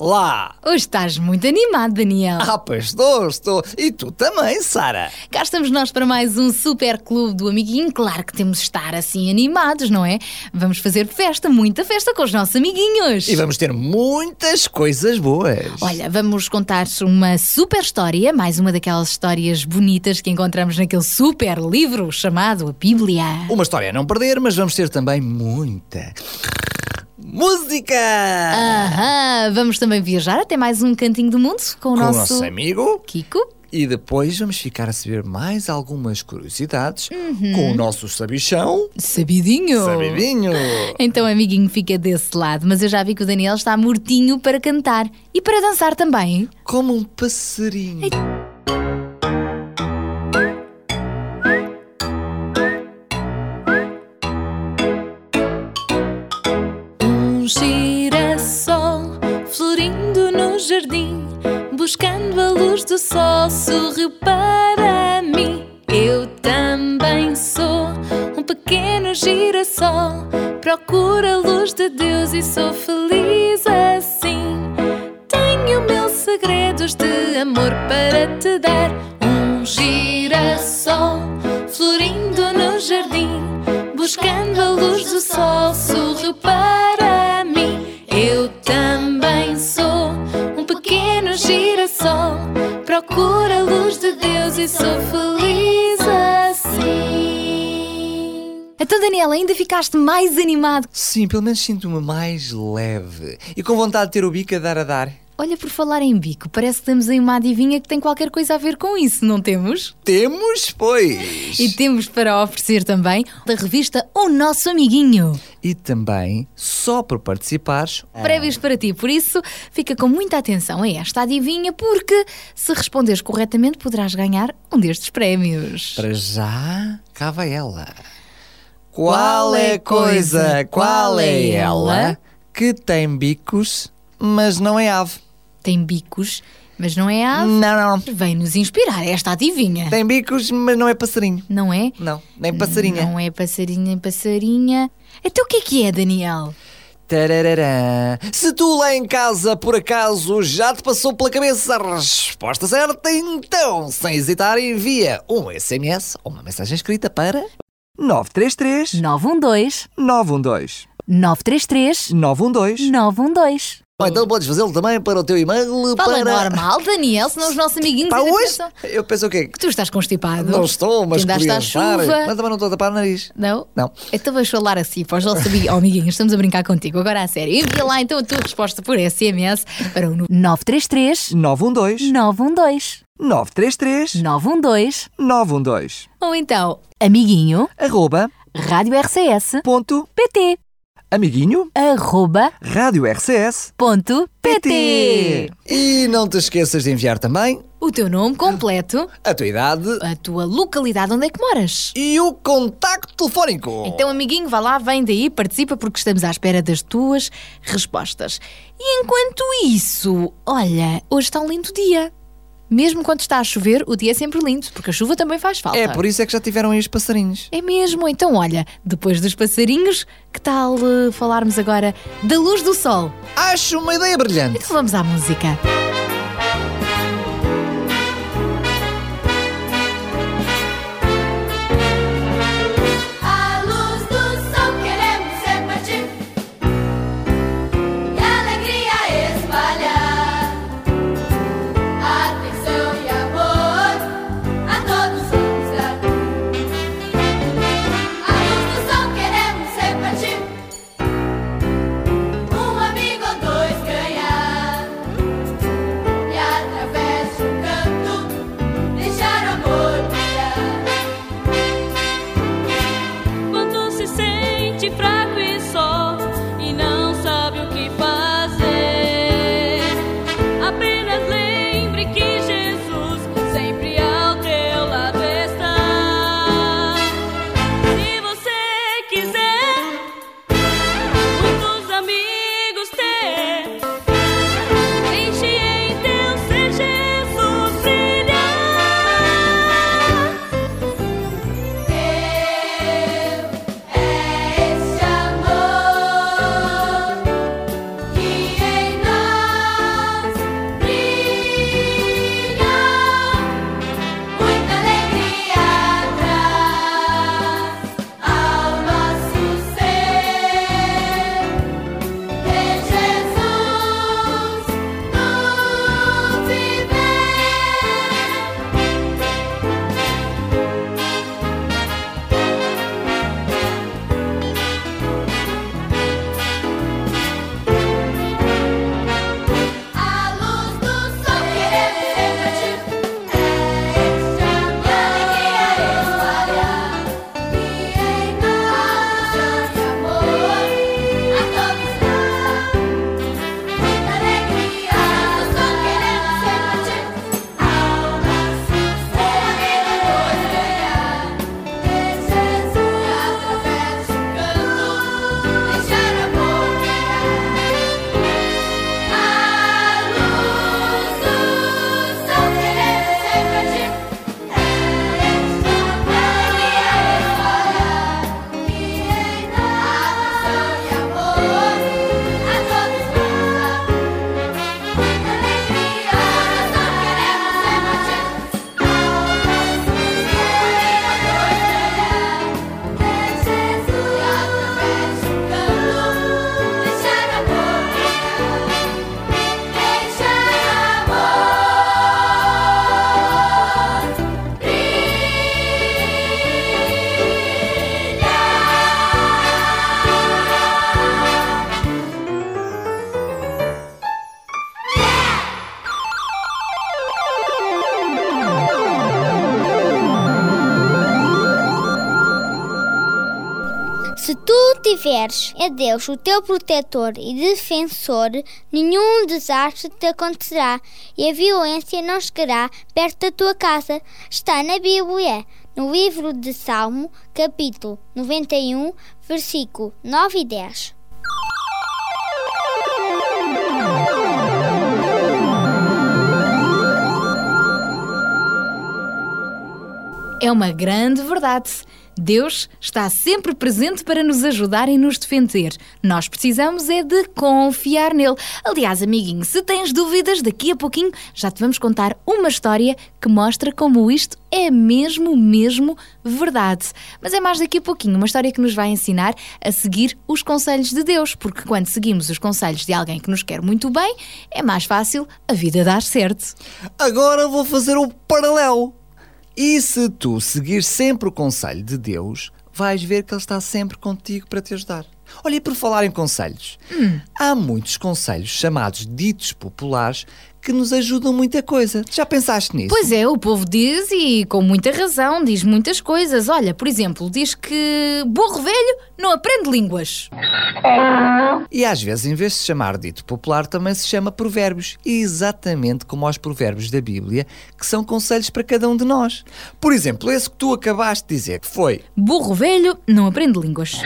olá! Hoje estás muito animado, Daniel. Ah, pois estou, estou. E tu também, Sara. Cá estamos nós para mais um super clube do amiguinho. Claro que temos de estar assim animados, não é? Vamos fazer festa, muita festa com os nossos amiguinhos. E vamos ter muitas coisas boas. Olha, vamos contar uma super história, mais uma daquelas histórias bonitas que encontramos naquele super livro chamado a Bíblia. Uma história a não perder, mas vamos ter também muita. Música! Aham, vamos também viajar até mais um cantinho do mundo com o Com o nosso, nosso amigo. Kiko. E depois vamos ficar a saber mais algumas curiosidades Uhum. com o nosso sabichão. Sabidinho. Sabidinho! Então, amiguinho, fica desse lado, mas eu já vi que o Daniel está mortinho para cantar e para dançar também. Como um passarinho. Um jardim, buscando a luz do sol, sorriu para mim. Eu também sou um pequeno girassol, procuro a luz de Deus e sou feliz assim. Tenho mil segredos de amor para te dar. Um girassol procuro a luz de Deus e sou feliz Então, Daniel, ainda ficaste mais animado. Sim, pelo menos sinto-me mais leve. E com vontade de ter o bico a dar a dar. Olha, por falar em bico, parece que temos aí uma adivinha que tem qualquer coisa a ver com isso, não temos? Temos, pois! E temos para oferecer também da revista O Nosso Amiguinho. E também, só por participares, Prévios para ti, por isso fica com muita atenção a esta adivinha, porque se responderes corretamente poderás ganhar um destes prémios. para já, cá vai ela. Qual é a coisa, qual é ela, que tem bicos, mas não é ave? Tem bicos, mas não é ave. Não, não. Vem nos inspirar esta adivinha. Tem bicos, mas não é passarinho. Não é? Não, nem passarinha. Não é passarinho nem passarinha. Então o que é que é, Daniel? Tararará. Se tu lá em casa, por acaso, já te passou pela cabeça a resposta certa, então, sem hesitar, envia um SMS ou uma mensagem escrita para 933 912 912 933 912 912. Ou então podes fazê-lo também para o teu e-mail Fala para... normal, Daniel, senão os nossos amiguinhos Pá, ainda hoje? pensam Eu penso o quê? que tu estás constipado. Não estou, mas que andaste à queria usar. chuva. Mas também não estou a tapar o nariz. Não? Não. Então vais falar assim para os nossos amiguinhos. Oh, amiguinhos, estamos a brincar contigo. Agora a sério. Envia lá então a tua resposta por SMS para o 933 912 912 933 912 912 ou então amiguinho Arroba rádio RCS ponto PT amiguinho arroba Rádio RCS ponto PT. E não te esqueças de enviar também O teu nome completo, a tua idade a tua localidade onde é que moras. e o contacto telefónico. Então, amiguinho, vá lá, vem daí, participa, porque estamos à espera das tuas respostas. E enquanto isso, olha, hoje está um lindo dia. Mesmo quando está a chover, o dia é sempre lindo, porque a chuva também faz falta. É por isso é que já tiveram aí os passarinhos. É mesmo, então olha, depois dos passarinhos, que tal eh, falarmos agora da luz do sol? Acho uma ideia brilhante. Então vamos à música. Tiveres a Deus o teu protetor e defensor, nenhum desastre te acontecerá e a violência não chegará perto da tua casa. Está na Bíblia, no livro de Salmo, capítulo 91, versículo 9 e 10. É uma grande verdade. Deus está sempre presente para nos ajudar e nos defender. Nós precisamos é de confiar nele. Aliás, amiguinho, se tens dúvidas, daqui a pouquinho já te vamos contar uma história que mostra como isto é mesmo, mesmo verdade. Mas é mais daqui a pouquinho, uma história que nos vai ensinar a seguir os conselhos de Deus, porque quando seguimos os conselhos de alguém que nos quer muito bem, é mais fácil a vida dar certo. Agora vou fazer um paralelo. E se tu seguir sempre o conselho de Deus, vais ver que Ele está sempre contigo para te ajudar. Olha, e por falar em conselhos, hum. há muitos conselhos chamados ditos populares que nos ajudam muita coisa. Já pensaste nisso? Pois é, o povo diz e com muita razão, diz muitas coisas. Olha, por exemplo, diz que burro velho não aprende línguas. E às vezes, em vez de se chamar dito popular, também se chama provérbios. Exatamente como aos provérbios da Bíblia, que são conselhos para cada um de nós. Por exemplo, esse que tu acabaste de dizer, que foi... Burro velho não aprende línguas.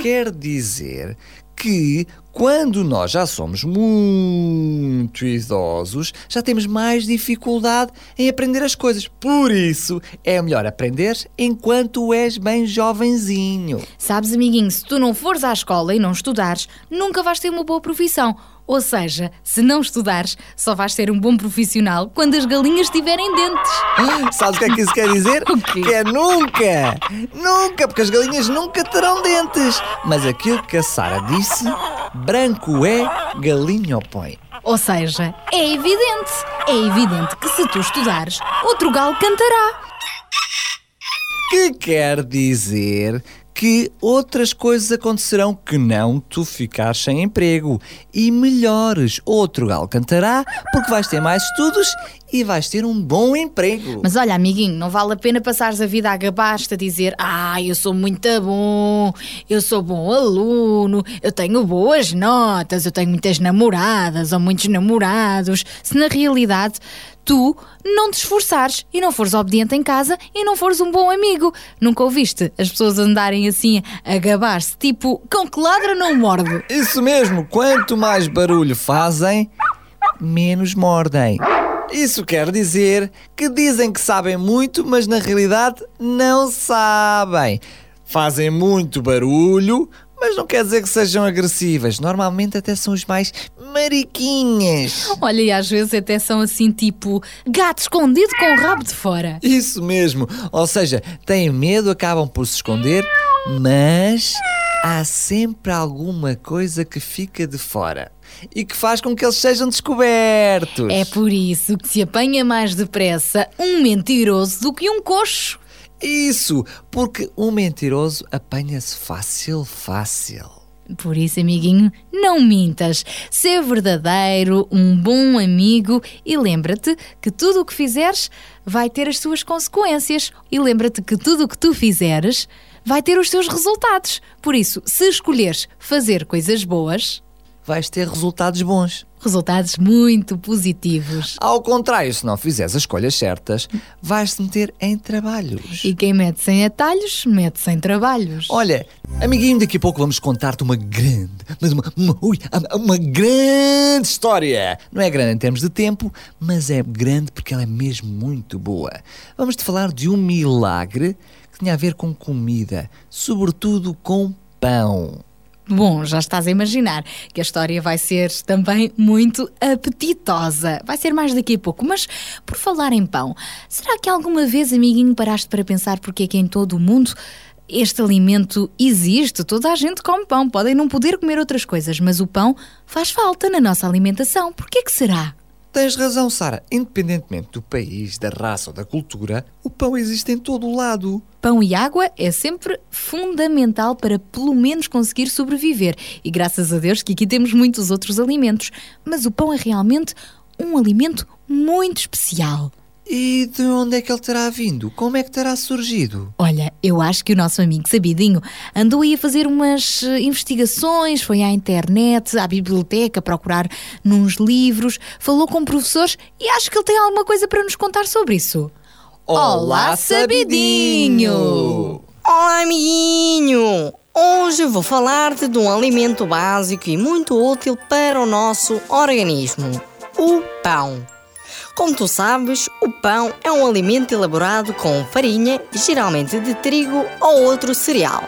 Quer dizer que quando nós já somos muito idosos, já temos mais dificuldade em aprender as coisas. Por isso, é melhor aprender enquanto és bem jovenzinho. Sabes, amiguinho, se tu não fores à escola e não estudares, nunca vais ter uma boa profissão. Ou seja, se não estudares, só vais ser um bom profissional quando as galinhas tiverem dentes. Ah, sabes o que é que isso quer dizer? Que é nunca! Nunca, porque as galinhas nunca terão dentes. Mas aquilo que a Sara disse, branco é, galinha põe. Ou seja, é evidente, é evidente que se tu estudares, outro galo cantará. Que quer dizer que outras coisas acontecerão que não tu ficar sem emprego. E melhores, outro galo cantará porque vais ter mais estudos e vais ter um bom emprego. Mas olha, amiguinho, não vale a pena passares a vida a gabar-te a dizer Ah, eu sou muito bom, eu sou bom aluno, eu tenho boas notas, eu tenho muitas namoradas ou muitos namorados. Se na realidade tu não te esforçares e não fores obediente em casa e não fores um bom amigo. Nunca ouviste as pessoas andarem assim a gabar-se, tipo, cão que ladra não morde. Isso mesmo, quanto mais barulho fazem, menos mordem. Isso quer dizer que dizem que sabem muito, mas na realidade não sabem. Fazem muito barulho, mas não quer dizer que sejam agressivas. Normalmente até são os mais mariquinhas. Olha, e às vezes até são assim, tipo, gato escondido com o rabo de fora. Isso mesmo. Ou seja, têm medo, acabam por se esconder, mas há sempre alguma coisa que fica de fora e que faz com que eles sejam descobertos. É por isso que se apanha mais depressa um mentiroso do que um coxo. Isso, porque um mentiroso apanha-se fácil, fácil. Por isso, amiguinho, não mintas. Ser verdadeiro, um bom amigo e lembra-te que tudo o que fizeres vai ter as suas consequências. E lembra-te que tudo o que tu fizeres vai ter os seus resultados. Por isso, se escolheres fazer coisas boas, vais ter resultados bons. Resultados muito positivos. Ao contrário, se não fizeres as escolhas certas, vais-te meter em trabalhos. E quem mete sem atalhos, mete sem trabalhos. Olha, amiguinho, daqui a pouco vamos contar-te uma grande, mas uma, uma, ui, uma grande história. Não é grande em termos de tempo, mas é grande porque ela é mesmo muito boa. Vamos-te falar de um milagre que tinha a ver com comida, sobretudo com pão. Bom, já estás a imaginar que a história vai ser também muito apetitosa. Vai ser mais daqui a pouco. Mas, por falar em pão, será que alguma vez, amiguinho, paraste para pensar porque é que em todo o mundo este alimento existe? Toda a gente come pão. Podem não poder comer outras coisas, mas o pão faz falta na nossa alimentação. Por que que será? Tens razão, Sara. Independentemente do país, da raça ou da cultura, o pão existe em todo o lado. Pão e água é sempre fundamental para pelo menos conseguir sobreviver. E graças a Deus que aqui temos muitos outros alimentos. Mas o pão é realmente um alimento muito especial. E de onde é que ele terá vindo? Como é que terá surgido? Olha, eu acho que o nosso amigo Sabidinho andou aí a fazer umas eh, investigações, foi à internet, à biblioteca, procurar nos livros, falou com professores e acho que ele tem alguma coisa para nos contar sobre isso. Olá, Sabidinho! Olá, amiguinho! Hoje vou falar-te de um alimento básico e muito útil para o nosso organismo: o pão. Como tu sabes, o pão é um alimento elaborado com farinha, geralmente de trigo ou outro cereal,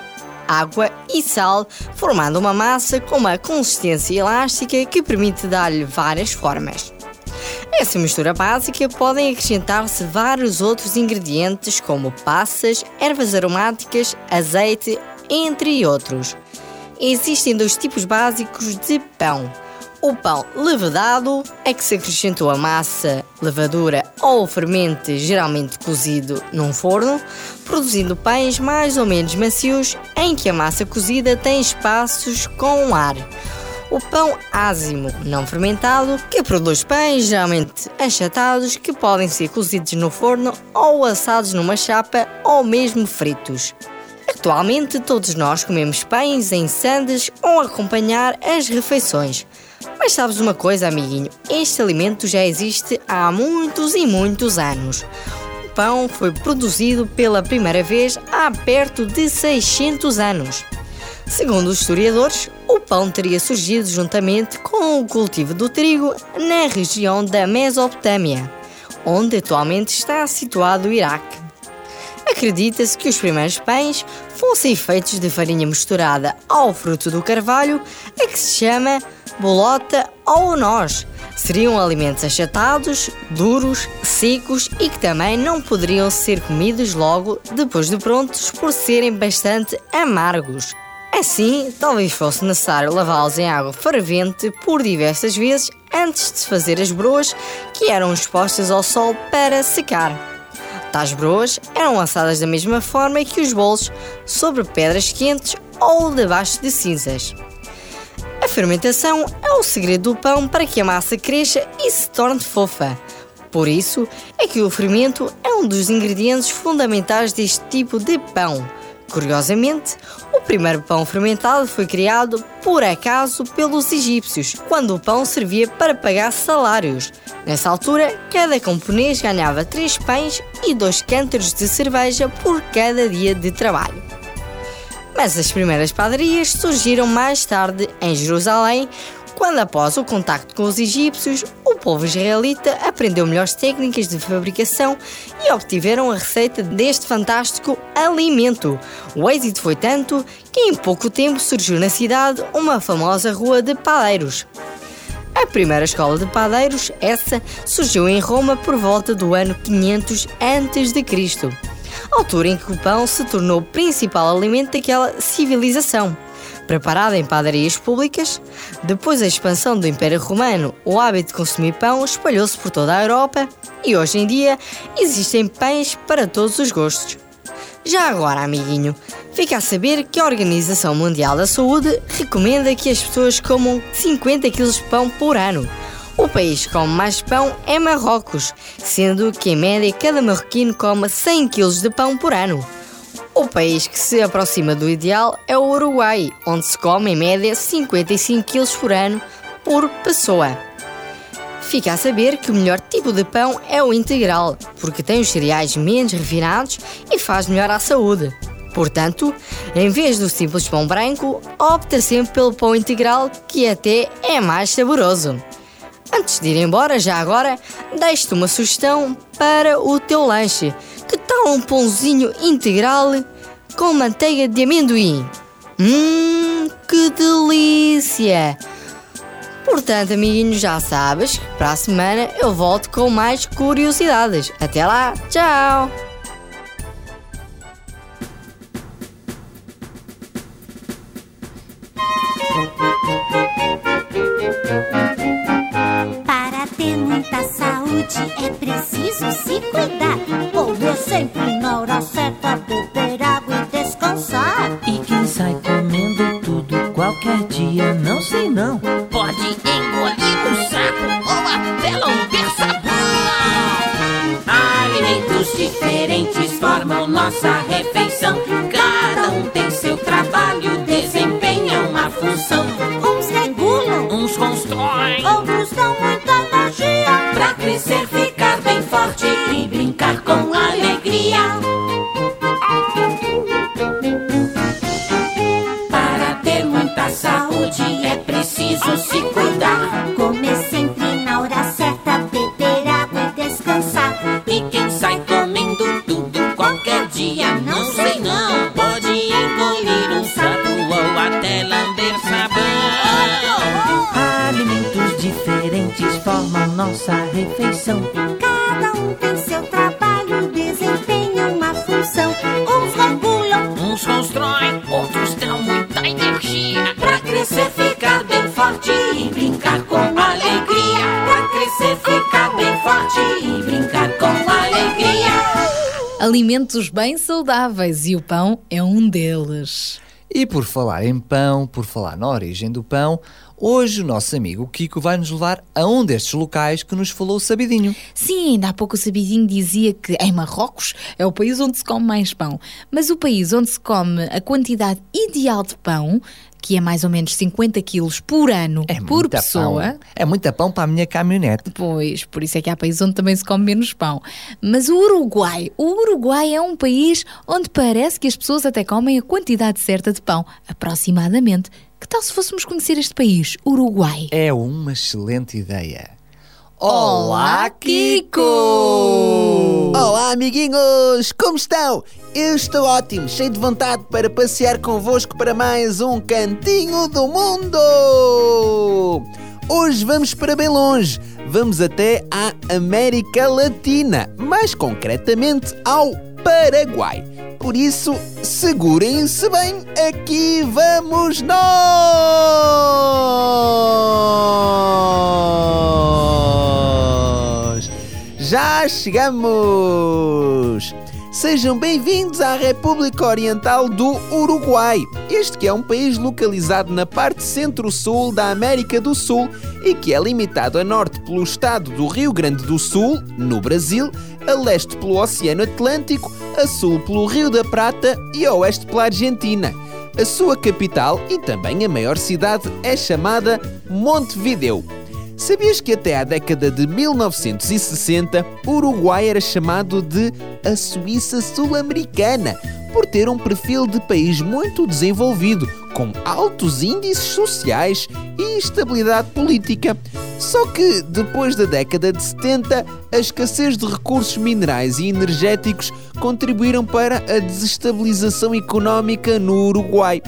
água e sal, formando uma massa com uma consistência elástica que permite dar-lhe várias formas. A essa mistura básica podem acrescentar-se vários outros ingredientes como passas, ervas aromáticas, azeite, entre outros. Existem dois tipos básicos de pão o pão levedado é que se acrescentou a massa, levadura ou fermente geralmente cozido num forno, produzindo pães mais ou menos macios em que a massa cozida tem espaços com ar. O pão ázimo, não fermentado, que produz pães geralmente achatados que podem ser cozidos no forno ou assados numa chapa ou mesmo fritos. Atualmente todos nós comemos pães em sandes ou acompanhar as refeições. Mas sabes uma coisa, amiguinho? Este alimento já existe há muitos e muitos anos. O pão foi produzido pela primeira vez há perto de 600 anos. Segundo os historiadores, o pão teria surgido juntamente com o cultivo do trigo na região da Mesopotâmia, onde atualmente está situado o Iraque. Acredita-se que os primeiros pães fossem feitos de farinha misturada ao fruto do carvalho, a que se chama bolota ou nós. Seriam alimentos achatados, duros, secos e que também não poderiam ser comidos logo depois de prontos por serem bastante amargos. Assim, talvez fosse necessário lavá-los em água fervente por diversas vezes antes de fazer as broas que eram expostas ao sol para secar. Tais broas eram assadas da mesma forma que os bolos, sobre pedras quentes ou debaixo de cinzas. A fermentação é o segredo do pão para que a massa cresça e se torne fofa. Por isso é que o fermento é um dos ingredientes fundamentais deste tipo de pão. Curiosamente, o primeiro pão fermentado foi criado por acaso pelos egípcios, quando o pão servia para pagar salários. Nessa altura, cada camponês ganhava três pães e dois cântaros de cerveja por cada dia de trabalho. Mas as primeiras padarias surgiram mais tarde em Jerusalém, quando, após o contacto com os egípcios, o povo israelita aprendeu melhores técnicas de fabricação e obtiveram a receita deste fantástico alimento. O êxito foi tanto que em pouco tempo surgiu na cidade uma famosa rua de padeiros. A primeira escola de padeiros, essa, surgiu em Roma por volta do ano 500 a.C altura em que o pão se tornou o principal alimento daquela civilização. Preparado em padarias públicas, depois da expansão do Império Romano, o hábito de consumir pão espalhou-se por toda a Europa e hoje em dia existem pães para todos os gostos. Já agora, amiguinho, fica a saber que a Organização Mundial da Saúde recomenda que as pessoas comam 50 kg de pão por ano o país com mais pão é Marrocos, sendo que em média cada marroquino come 100 kg de pão por ano. O país que se aproxima do ideal é o Uruguai, onde se come em média 55 kg por ano por pessoa. Fica a saber que o melhor tipo de pão é o integral, porque tem os cereais menos refinados e faz melhor à saúde. Portanto, em vez do simples pão branco, opta sempre pelo pão integral, que até é mais saboroso. Antes de ir embora, já agora, deixo-te uma sugestão para o teu lanche. Que tal um pãozinho integral com manteiga de amendoim? Hum, que delícia! Portanto, amiguinhos, já sabes que para a semana eu volto com mais curiosidades. Até lá, tchau! Alimentos bem saudáveis e o pão é um deles. E por falar em pão, por falar na origem do pão, hoje o nosso amigo Kiko vai nos levar a um destes locais que nos falou o sabidinho. Sim, ainda há pouco o Sabidinho dizia que em Marrocos é o país onde se come mais pão. Mas o país onde se come a quantidade ideal de pão, que é mais ou menos 50 quilos por ano É por pessoa. Pão. É muita pão para a minha caminhonete. Pois, por isso é que há países onde também se come menos pão. Mas o Uruguai, o Uruguai é um país onde parece que as pessoas até comem a quantidade certa de pão, aproximadamente. Que tal se fôssemos conhecer este país, Uruguai? É uma excelente ideia. Olá, Kiko! Olá, amiguinhos! Como estão? Eu estou ótimo, cheio de vontade para passear convosco para mais um cantinho do mundo! Hoje vamos para bem longe. Vamos até à América Latina, mais concretamente ao Paraguai. Por isso, segurem-se bem, aqui vamos nós! Já chegamos! Sejam bem-vindos à República Oriental do Uruguai. Este que é um país localizado na parte centro-sul da América do Sul e que é limitado a norte pelo estado do Rio Grande do Sul, no Brasil, a leste pelo Oceano Atlântico, a sul pelo Rio da Prata e a oeste pela Argentina. A sua capital e também a maior cidade é chamada Montevideo. Sabias que até à década de 1960 o Uruguai era chamado de a Suíça Sul-Americana por ter um perfil de país muito desenvolvido, com altos índices sociais e estabilidade política. Só que depois da década de 70, a escassez de recursos minerais e energéticos contribuíram para a desestabilização económica no Uruguai.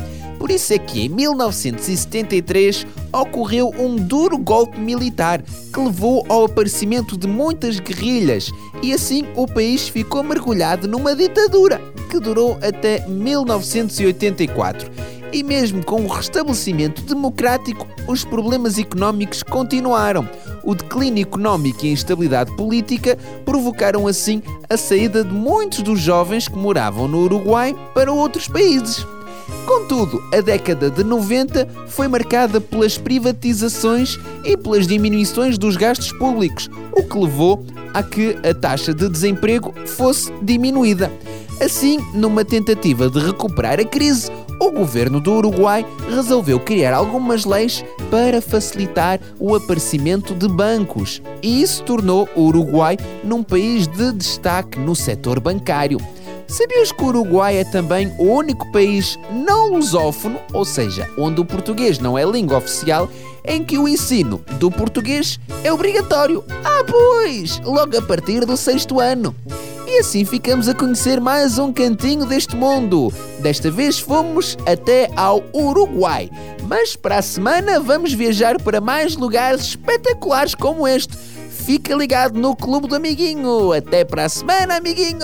Por isso é que em 1973 ocorreu um duro golpe militar que levou ao aparecimento de muitas guerrilhas e assim o país ficou mergulhado numa ditadura que durou até 1984. E mesmo com o restabelecimento democrático, os problemas económicos continuaram. O declínio económico e a instabilidade política provocaram assim a saída de muitos dos jovens que moravam no Uruguai para outros países. Contudo, a década de 90 foi marcada pelas privatizações e pelas diminuições dos gastos públicos, o que levou a que a taxa de desemprego fosse diminuída. Assim, numa tentativa de recuperar a crise, o governo do Uruguai resolveu criar algumas leis para facilitar o aparecimento de bancos, e isso tornou o Uruguai num país de destaque no setor bancário. Sabias que o Uruguai é também o único país não lusófono, ou seja, onde o português não é língua oficial, em que o ensino do português é obrigatório? Ah, pois! Logo a partir do sexto ano. E assim ficamos a conhecer mais um cantinho deste mundo. Desta vez fomos até ao Uruguai. Mas para a semana vamos viajar para mais lugares espetaculares como este. Fica ligado no Clube do Amiguinho. Até para a semana, amiguinhos!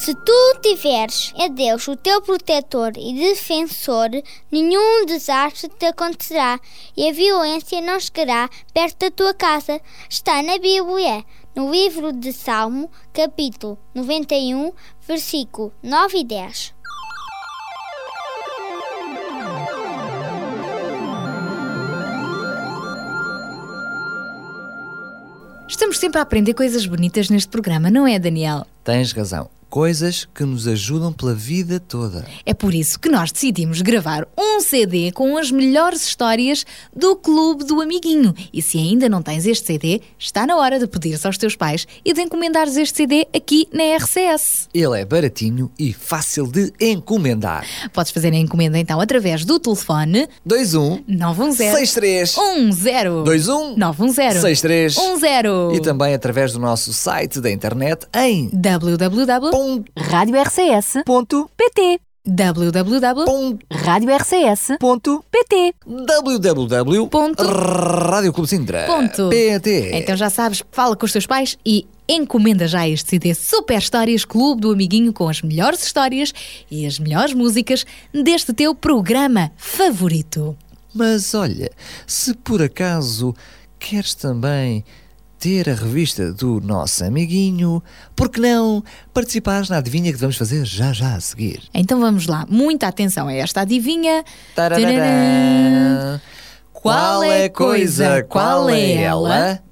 Se tu tiveres a Deus o teu protetor e defensor, nenhum desastre te acontecerá e a violência não chegará perto da tua casa. Está na Bíblia, no livro de Salmo, capítulo 91, versículo 9 e 10. Estamos sempre a aprender coisas bonitas neste programa, não é, Daniel? Tens razão. Coisas que nos ajudam pela vida toda. É por isso que nós decidimos gravar um CD com as melhores histórias do Clube do Amiguinho. E se ainda não tens este CD, está na hora de pedires aos teus pais e de encomendares este CD aqui na RCS. Ele é baratinho e fácil de encomendar. Podes fazer a encomenda então através do telefone 21 910 63 10 21 910 63 10 e também através do nosso site da internet em www.radiorcs.pt www.radiorcs.pt www.radioclubsintra.pt Então já sabes, fala com os teus pais e encomenda já este CD Super Histórias Clube do Amiguinho com as melhores histórias e as melhores músicas deste teu programa favorito. Mas olha, se por acaso queres também ter a revista do nosso amiguinho, por que não participares na adivinha que vamos fazer já já a seguir? Então vamos lá, muita atenção a esta adivinha. Tarararã. Qual é a coisa, qual é ela,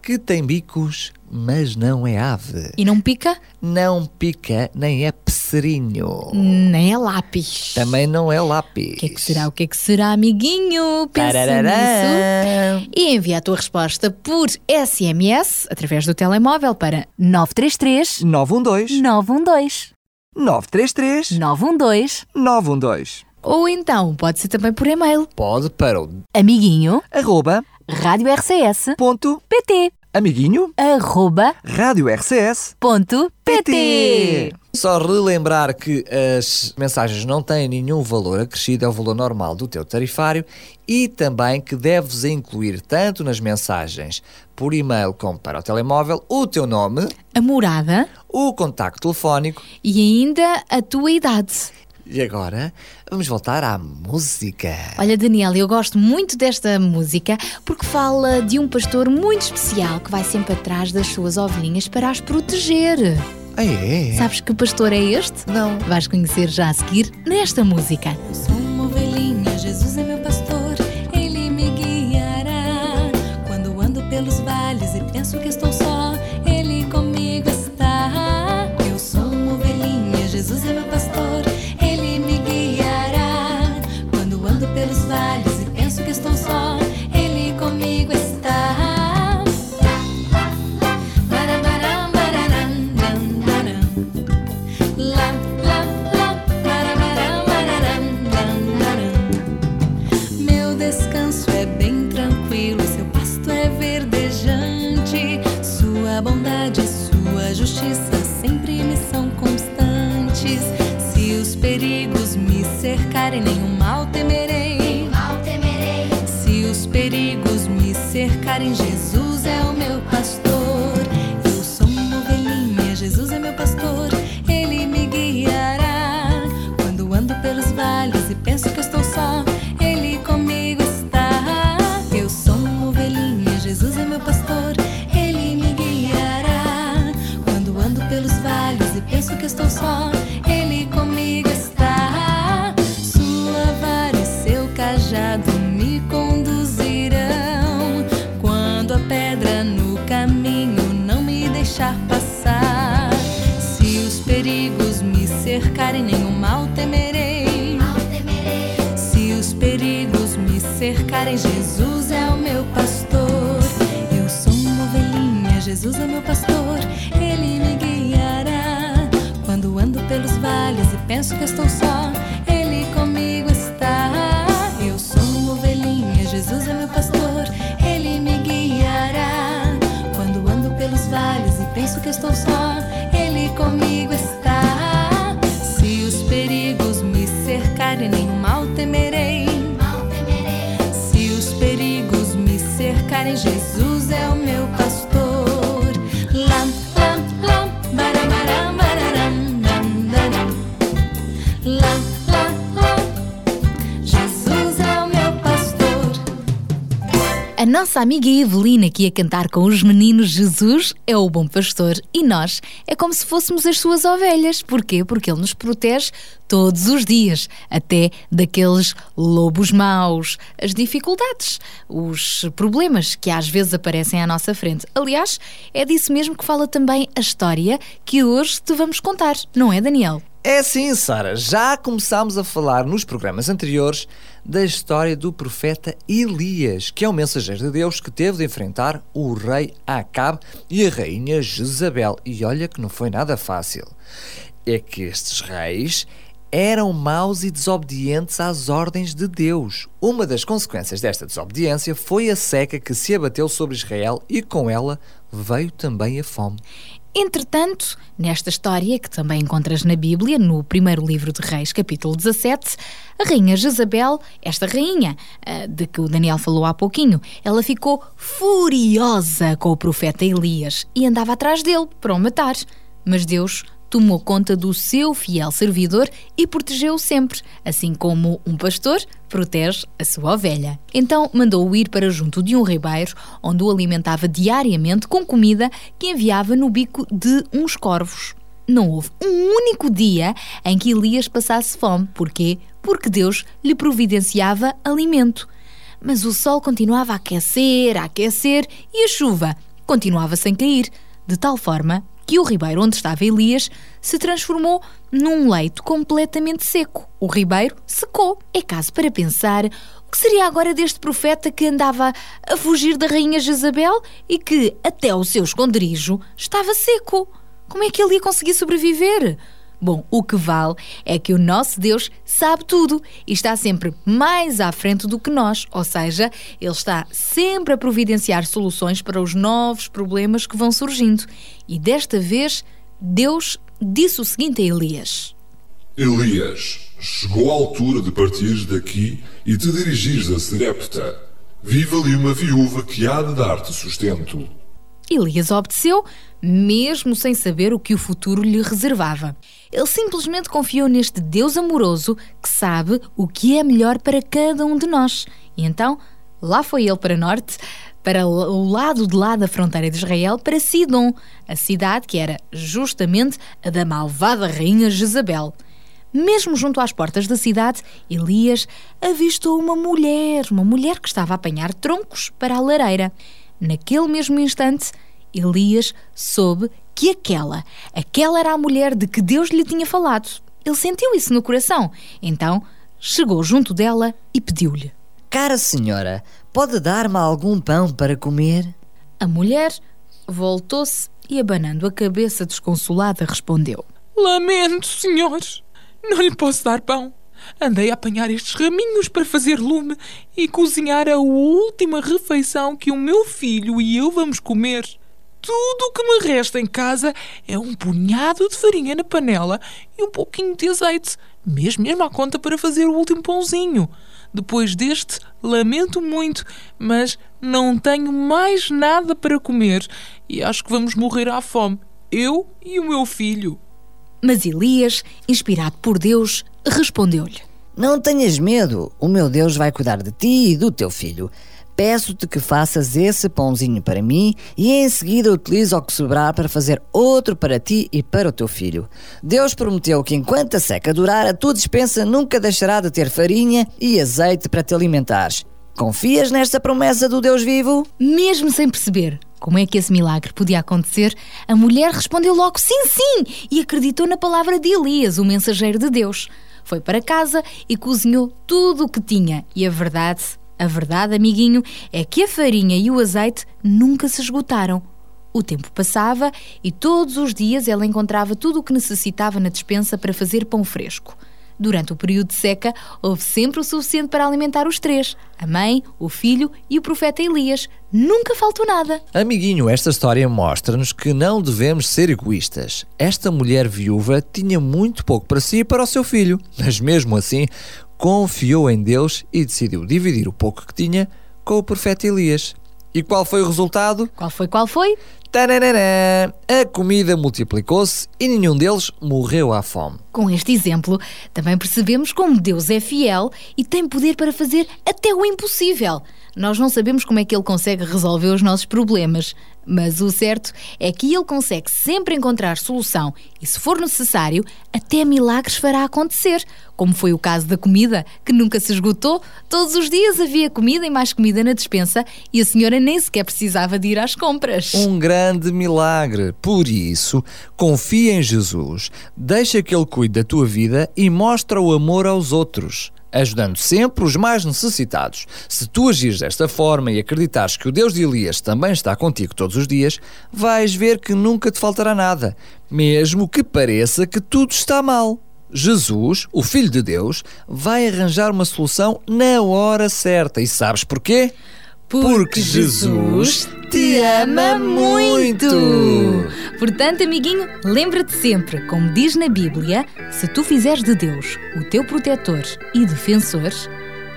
que tem bicos, mas não é ave? E não pica? Não pica, nem é passarinho. Nem é lápis. Também não é lápis. O que é que será? O que é que será, amiguinho? Pensa Tarararã. nisso. E envia a tua resposta por SMS através do telemóvel para 933 912 912 933 912 912 ou então pode ser também por e-mail Pode para o amiguinho arroba rádio RCS ponto pt amiguinho arroba rádio RCS ponto pt Só relembrar que as mensagens não têm nenhum valor acrescido ao valor normal do teu tarifário e também que deves incluir tanto nas mensagens por e-mail como para o telemóvel o teu nome, a morada o contacto telefónico e ainda a tua idade. E agora vamos voltar à música. Olha, Daniel, eu gosto muito desta música porque fala de um pastor muito especial que vai sempre atrás das suas ovelhinhas para as proteger. Ah, é? Sabes que pastor é este? Não. Vais conhecer já a seguir nesta música. Sou uma ovelhinha, Jesus é meu pastor, ele me guiará. Quando ando pelos vales e penso que estou Jesus me cercarem, nenhum mal temerei. Se os perigos me cercarem, Jesus é o meu pastor. Eu sou uma ovelhinha, Jesus é meu pastor. Ele me guiará. Quando ando pelos vales e penso que estou só, Ele comigo está. Eu sou uma ovelhinha, Jesus é meu pastor. Ele me guiará. Quando ando pelos vales e penso que estou só, Ele comigo está. Nossa amiga Evelina aqui a cantar com os meninos Jesus é o bom pastor e nós é como se fôssemos as suas ovelhas. Porquê? Porque ele nos protege todos os dias, até daqueles lobos maus, as dificuldades, os problemas que às vezes aparecem à nossa frente. Aliás, é disso mesmo que fala também a história que hoje te vamos contar, não é, Daniel? É sim, Sara. Já começámos a falar nos programas anteriores da história do profeta Elias, que é um mensageiro de Deus que teve de enfrentar o rei Acabe e a rainha Jezabel. E olha que não foi nada fácil. É que estes reis eram maus e desobedientes às ordens de Deus. Uma das consequências desta desobediência foi a seca que se abateu sobre Israel e com ela veio também a fome. Entretanto, nesta história que também encontras na Bíblia, no primeiro livro de Reis, capítulo 17, a rainha Jezabel, esta rainha ah, de que o Daniel falou há pouquinho, ela ficou furiosa com o profeta Elias e andava atrás dele para o matar. Mas Deus tomou conta do seu fiel servidor e protegeu-o sempre, assim como um pastor protege a sua ovelha. Então mandou-o ir para junto de um ribeiro, onde o alimentava diariamente com comida que enviava no bico de uns corvos. Não houve um único dia em que Elias passasse fome. Porquê? Porque Deus lhe providenciava alimento. Mas o sol continuava a aquecer, a aquecer e a chuva continuava sem cair, de tal forma que o ribeiro onde estava Elias se transformou num leito completamente seco. O ribeiro secou. É caso para pensar o que seria agora deste profeta que andava a fugir da rainha Jezabel e que, até o seu esconderijo, estava seco. Como é que ele ia conseguir sobreviver? Bom, o que vale é que o nosso Deus sabe tudo e está sempre mais à frente do que nós, ou seja, Ele está sempre a providenciar soluções para os novos problemas que vão surgindo. E desta vez, Deus disse o seguinte a Elias: Elias, chegou a altura de partires daqui e te dirigires a Serepta. Vive ali uma viúva que há de dar-te sustento. Elias obedeceu, mesmo sem saber o que o futuro lhe reservava. Ele simplesmente confiou neste Deus amoroso que sabe o que é melhor para cada um de nós. E então, lá foi ele para norte, para o lado de lá da fronteira de Israel, para Sidom, a cidade que era justamente a da malvada rainha Jezabel. Mesmo junto às portas da cidade, Elias avistou uma mulher, uma mulher que estava a apanhar troncos para a lareira. Naquele mesmo instante, Elias soube que aquela, aquela era a mulher de que Deus lhe tinha falado. Ele sentiu isso no coração. Então, chegou junto dela e pediu-lhe: Cara senhora, pode dar-me algum pão para comer? A mulher voltou-se e, abanando a cabeça desconsolada, respondeu: Lamento, senhor, não lhe posso dar pão. Andei a apanhar estes raminhos para fazer lume e cozinhar a última refeição que o meu filho e eu vamos comer. Tudo o que me resta em casa é um punhado de farinha na panela e um pouquinho de azeite, mesmo mesmo à conta para fazer o último pãozinho. Depois deste, lamento muito, mas não tenho mais nada para comer e acho que vamos morrer à fome, eu e o meu filho. Mas Elias, inspirado por Deus, respondeu-lhe: Não tenhas medo, o meu Deus vai cuidar de ti e do teu filho. Peço-te que faças esse pãozinho para mim e em seguida utiliza o que sobrar para fazer outro para ti e para o teu filho. Deus prometeu que enquanto a seca durar, a tua dispensa nunca deixará de ter farinha e azeite para te alimentares. Confias nesta promessa do Deus vivo? Mesmo sem perceber como é que esse milagre podia acontecer, a mulher respondeu logo sim, sim e acreditou na palavra de Elias, o mensageiro de Deus. Foi para casa e cozinhou tudo o que tinha. E a verdade, a verdade, amiguinho, é que a farinha e o azeite nunca se esgotaram. O tempo passava e todos os dias ela encontrava tudo o que necessitava na despensa para fazer pão fresco. Durante o período de seca, houve sempre o suficiente para alimentar os três: a mãe, o filho e o profeta Elias. Nunca faltou nada. Amiguinho, esta história mostra-nos que não devemos ser egoístas. Esta mulher viúva tinha muito pouco para si e para o seu filho, mas mesmo assim confiou em Deus e decidiu dividir o pouco que tinha com o profeta Elias. E qual foi o resultado? Qual foi? Qual foi? Tararã! A comida multiplicou-se e nenhum deles morreu à fome. Com este exemplo, também percebemos como Deus é fiel e tem poder para fazer até o impossível. Nós não sabemos como é que Ele consegue resolver os nossos problemas, mas o certo é que Ele consegue sempre encontrar solução e, se for necessário, até milagres fará acontecer, como foi o caso da comida, que nunca se esgotou. Todos os dias havia comida e mais comida na despensa e a senhora nem sequer precisava de ir às compras. Um grande milagre. Por isso, confia em Jesus, deixa que Ele cuide da tua vida e mostra o amor aos outros ajudando sempre os mais necessitados. Se tu agires desta forma e acreditares que o Deus de Elias também está contigo todos os dias, vais ver que nunca te faltará nada, mesmo que pareça que tudo está mal. Jesus, o Filho de Deus, vai arranjar uma solução na hora certa. E sabes porquê? Porque Jesus te ama muito! Portanto, amiguinho, lembra-te sempre, como diz na Bíblia, se tu fizeres de Deus o teu protetor e defensor,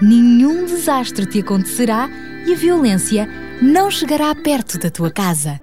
nenhum desastre te acontecerá e a violência não chegará perto da tua casa.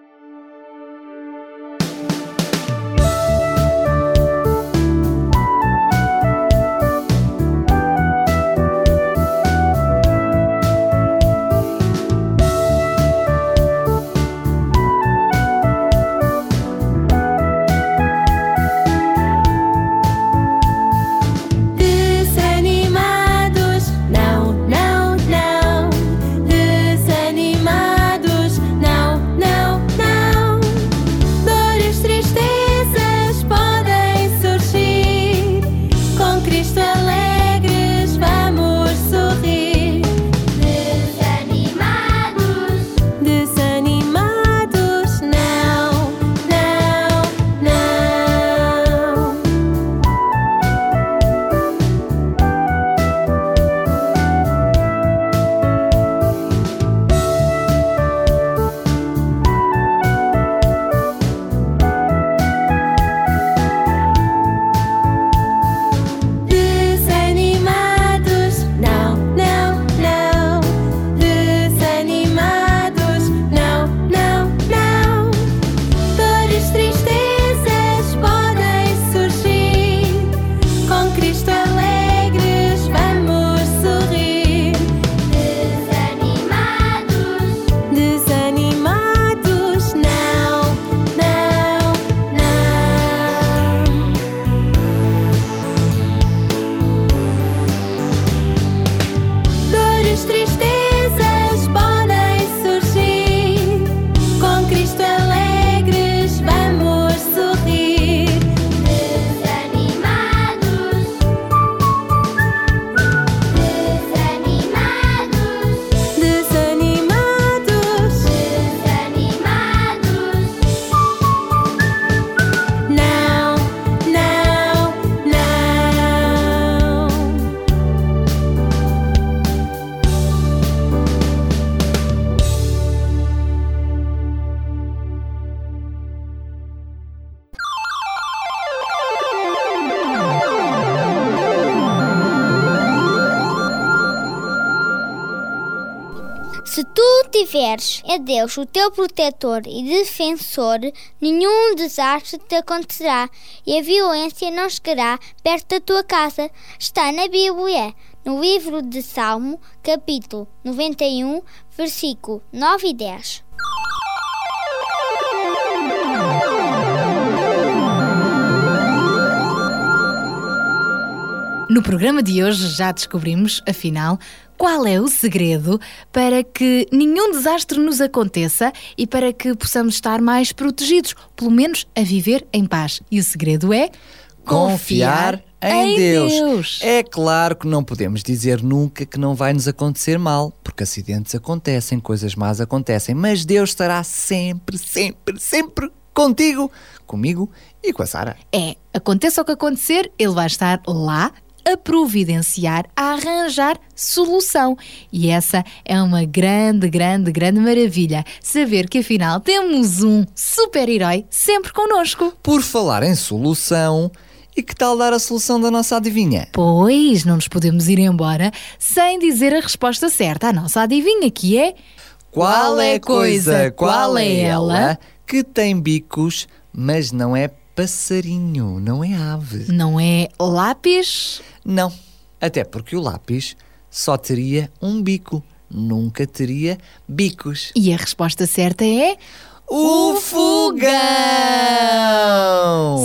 A Deus o teu protetor e defensor, nenhum desastre te acontecerá e a violência não chegará perto da tua casa. Está na Bíblia, no livro de Salmo, capítulo 91, versículo 9 e 10. No programa de hoje já descobrimos, afinal, qual é o segredo para que nenhum desastre nos aconteça e para que possamos estar mais protegidos, pelo menos a viver em paz. E o segredo é Confiar em, Deus. É claro que não podemos dizer nunca que não vai nos acontecer mal, porque acidentes acontecem, coisas más acontecem, mas Deus estará sempre, sempre, sempre contigo, comigo e com a Sara. É, aconteça o que acontecer, ele vai estar lá a providenciar, a arranjar solução. E essa é uma grande, grande, grande maravilha. Saber que afinal temos um super-herói sempre connosco. Por falar em solução, e que tal dar a solução da nossa adivinha? Pois, não nos podemos ir embora sem dizer a resposta certa à nossa adivinha, que é... Qual é a coisa, qual é ela que tem bicos, mas não é passarinho, não é ave. Não é lápis? Não, até porque o lápis só teria um bico, nunca teria bicos. E a resposta certa é. O fogão!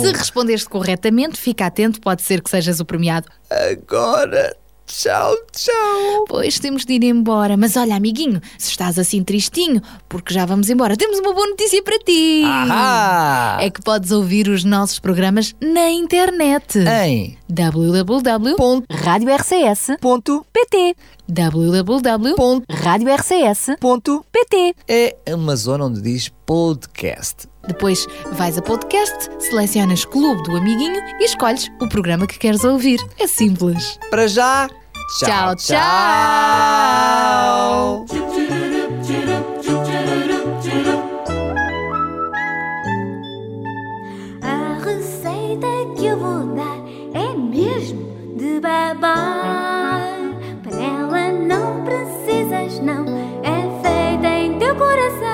Se respondeste corretamente, fica atento, pode ser que sejas o premiado. Agora, tchau, tchau. Pois temos de ir embora. Mas olha, amiguinho, se estás assim tristinho, porque já vamos embora, temos uma boa notícia para ti. Ahá! É que podes ouvir os nossos programas na internet. Em www.radiorcs.pt www.radiorcs.pt É uma zona onde diz podcast. Depois vais a podcast, selecionas Clube do Amiguinho e escolhes o programa que queres ouvir. É simples. Para já, Tchau, tchau. tchau. A receita que eu vou dar é mesmo de babar. Precisas, não, é feita em teu coração.